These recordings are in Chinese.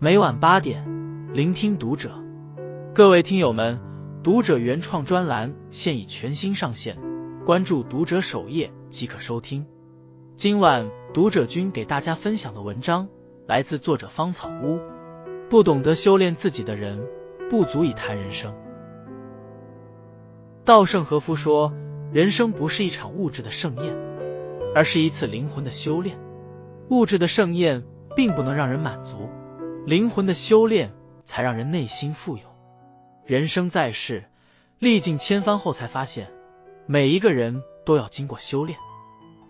每晚八点，聆听读者。各位听友们，读者原创专栏现已全新上线，关注读者首页即可收听。今晚读者君给大家分享的文章来自作者芳草屋。不懂得修炼自己的人，不足以谈人生。稻盛和夫说：“人生不是一场物质的盛宴，而是一次灵魂的修炼。物质的盛宴并不能让人满足。”灵魂的修炼才让人内心富有。人生在世，历尽千帆后，才发现每一个人都要经过修炼。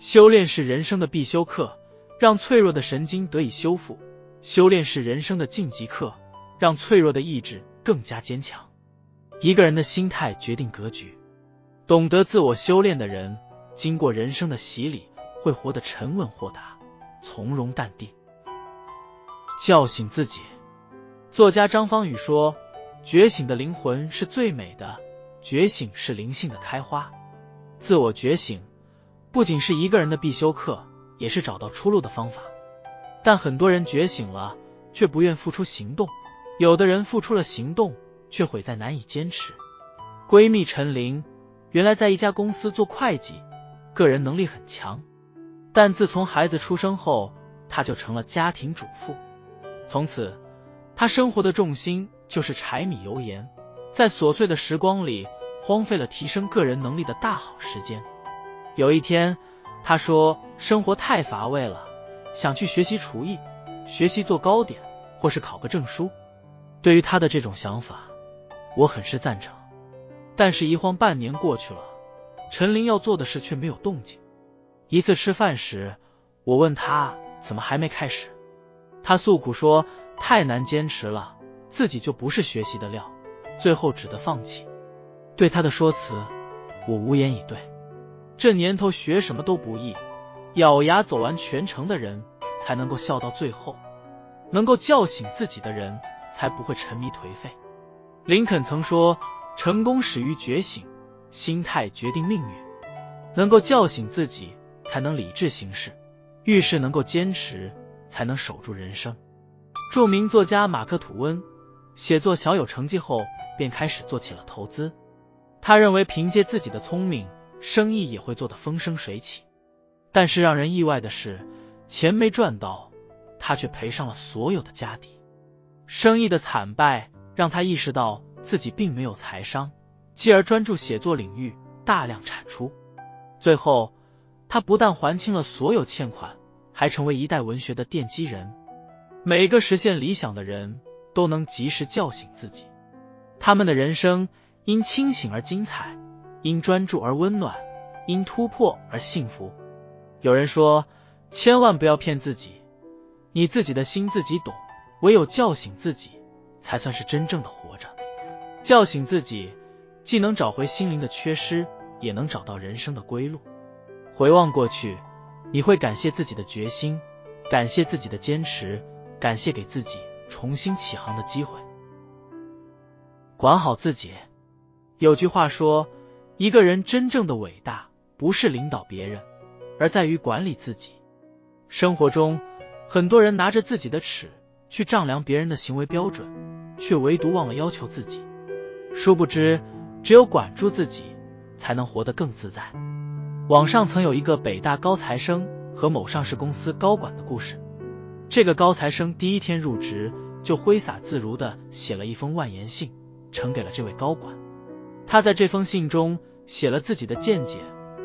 修炼是人生的必修课，让脆弱的神经得以修复；修炼是人生的晋级课，让脆弱的意志更加坚强。一个人的心态决定格局。懂得自我修炼的人，经过人生的洗礼，会活得沉稳豁达、从容淡定。叫醒自己。作家张方宇说：“觉醒的灵魂是最美的，觉醒是灵性的开花。自我觉醒不仅是一个人的必修课，也是找到出路的方法。但很多人觉醒了，却不愿付出行动；有的人付出了行动，却毁在难以坚持。”闺蜜陈琳原来在一家公司做会计，个人能力很强，但自从孩子出生后，她就成了家庭主妇。从此，他生活的重心就是柴米油盐，在琐碎的时光里荒废了提升个人能力的大好时间。有一天，他说：“生活太乏味了，想去学习厨艺，学习做糕点，或是考个证书。”对于他的这种想法，我很是赞成。但是，一晃半年过去了，陈琳要做的事却没有动静。一次吃饭时，我问他怎么还没开始。他诉苦说太难坚持了，自己就不是学习的料，最后只得放弃。对他的说辞，我无言以对。这年头学什么都不易，咬牙走完全程的人才能够笑到最后，能够叫醒自己的人才不会沉迷颓废。林肯曾说，成功始于觉醒，心态决定命运。能够叫醒自己，才能理智行事，遇事能够坚持。才能守住人生。著名作家马克吐温写作小有成绩后，便开始做起了投资。他认为凭借自己的聪明，生意也会做得风生水起。但是让人意外的是，钱没赚到，他却赔上了所有的家底。生意的惨败让他意识到自己并没有财商，继而专注写作领域，大量产出。最后，他不但还清了所有欠款。还成为一代文学的奠基人。每个实现理想的人都能及时叫醒自己，他们的人生因清醒而精彩，因专注而温暖，因突破而幸福。有人说，千万不要骗自己，你自己的心自己懂，唯有叫醒自己，才算是真正的活着。叫醒自己，既能找回心灵的缺失，也能找到人生的归路。回望过去。你会感谢自己的决心，感谢自己的坚持，感谢给自己重新起航的机会。管好自己。有句话说，一个人真正的伟大，不是领导别人，而在于管理自己。生活中，很多人拿着自己的尺去丈量别人的行为标准，却唯独忘了要求自己。殊不知，只有管住自己，才能活得更自在。网上曾有一个北大高材生和某上市公司高管的故事。这个高材生第一天入职就挥洒自如的写了一封万言信，呈给了这位高管。他在这封信中写了自己的见解、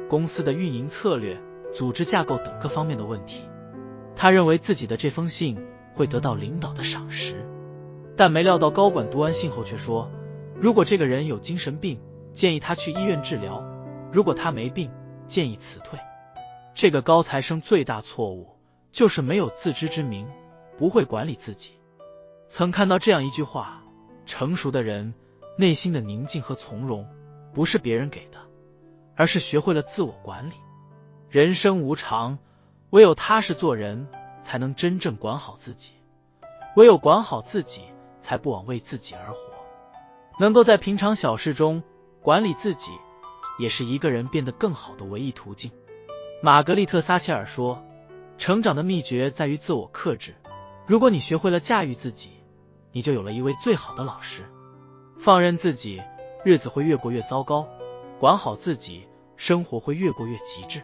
公司的运营策略、组织架构等各方面的问题。他认为自己的这封信会得到领导的赏识，但没料到高管读完信后却说：“如果这个人有精神病，建议他去医院治疗；如果他没病。”建议辞退。这个高材生最大错误就是没有自知之明，不会管理自己。曾看到这样一句话：成熟的人内心的宁静和从容，不是别人给的，而是学会了自我管理。人生无常，唯有踏实做人，才能真正管好自己。唯有管好自己，才不枉为自己而活。能够在平常小事中管理自己。也是一个人变得更好的唯一途径。玛格丽特·撒切尔说：“成长的秘诀在于自我克制，如果你学会了驾驭自己，你就有了一位最好的老师。放任自己，日子会越过越糟糕；管好自己，生活会越过越极致。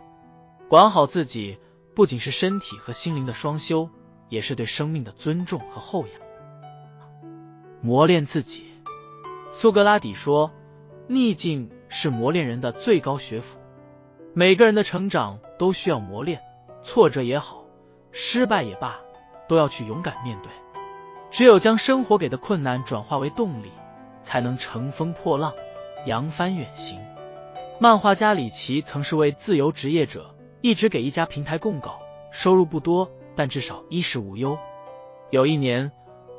管好自己，不仅是身体和心灵的双修，也是对生命的尊重和厚养。磨练自己，苏格拉底说：“逆境是磨练人的最高学府。”每个人的成长都需要磨练，挫折也好，失败也罢，都要去勇敢面对。只有将生活给的困难转化为动力，才能乘风破浪，扬帆远行。漫画家李琦曾是位自由职业者，一直给一家平台供稿，收入不多，但至少衣食无忧。有一年，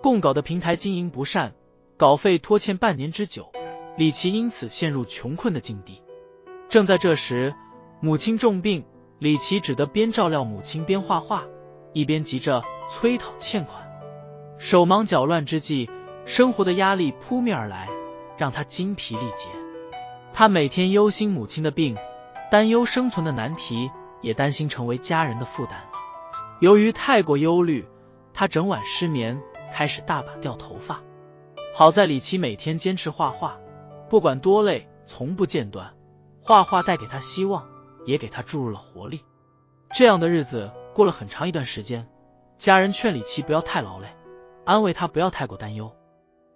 供稿的平台经营不善，稿费拖欠半年之久，李琦因此陷入穷困的境地。正在这时，母亲重病，李琦只得边照料母亲边画画，一边急着催讨欠款。手忙脚乱之际，生活的压力扑面而来，让他精疲力竭。他每天忧心母亲的病，担忧生存的难题，也担心成为家人的负担。由于太过忧虑，他整晚失眠，开始大把掉头发。好在李琦每天坚持画画，不管多累，从不间断。画画带给他希望。也给他注入了活力。这样的日子过了很长一段时间，家人劝李琦不要太劳累，安慰他不要太过担忧。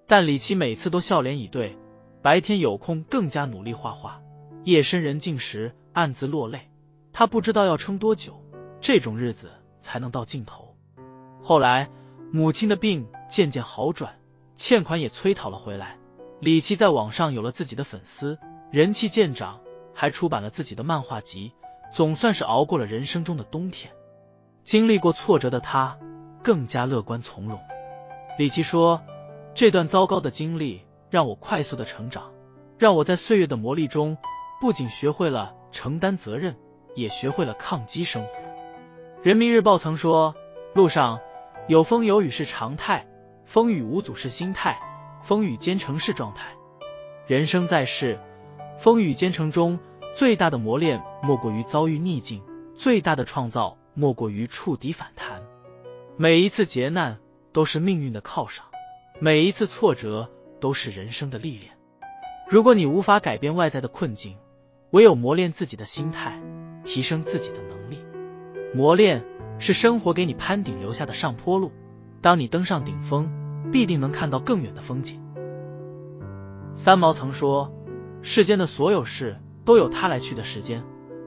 但李琦每次都笑脸以对，白天有空更加努力画画，夜深人静时暗自落泪。他不知道要撑多久，这种日子才能到尽头。后来母亲的病渐渐好转，欠款也催讨了回来，李琦在网上有了自己的粉丝，人气渐长。还出版了自己的漫画集，总算是熬过了人生中的冬天。经历过挫折的他，更加乐观从容。李琦说：“这段糟糕的经历让我快速的成长，让我在岁月的磨砺中，不仅学会了承担责任，也学会了抗击生活。”人民日报曾说：“路上有风有雨是常态，风雨无阻是心态，风雨兼程是状态。人生在世，风雨兼程中。”最大的磨练莫过于遭遇逆境，最大的创造莫过于触底反弹。每一次劫难都是命运的犒赏，每一次挫折都是人生的历练。如果你无法改变外在的困境，唯有磨练自己的心态，提升自己的能力。磨练是生活给你攀顶留下的上坡路，当你登上顶峰，必定能看到更远的风景。三毛曾说：“世间的所有事。”都有他来去的时间，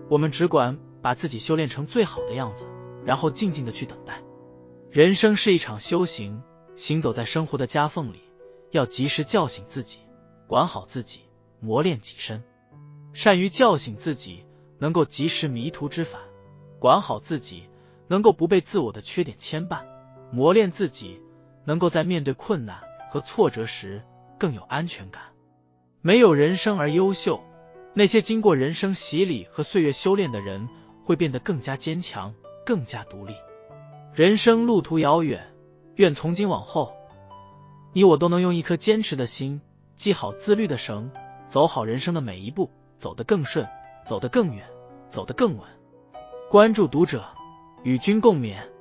我们只管把自己修炼成最好的样子，然后静静的去等待。人生是一场修行，行走在生活的夹缝里，要及时叫醒自己，管好自己，磨练己身。善于叫醒自己，能够及时迷途知返；管好自己，能够不被自我的缺点牵绊；磨练自己，能够在面对困难和挫折时更有安全感。没有人生而优秀。那些经过人生洗礼和岁月修炼的人，会变得更加坚强，更加独立。人生路途遥远，愿从今往后，你我都能用一颗坚持的心，系好自律的绳，走好人生的每一步，走得更顺，走得更远，走得更稳。关注读者，与君共勉。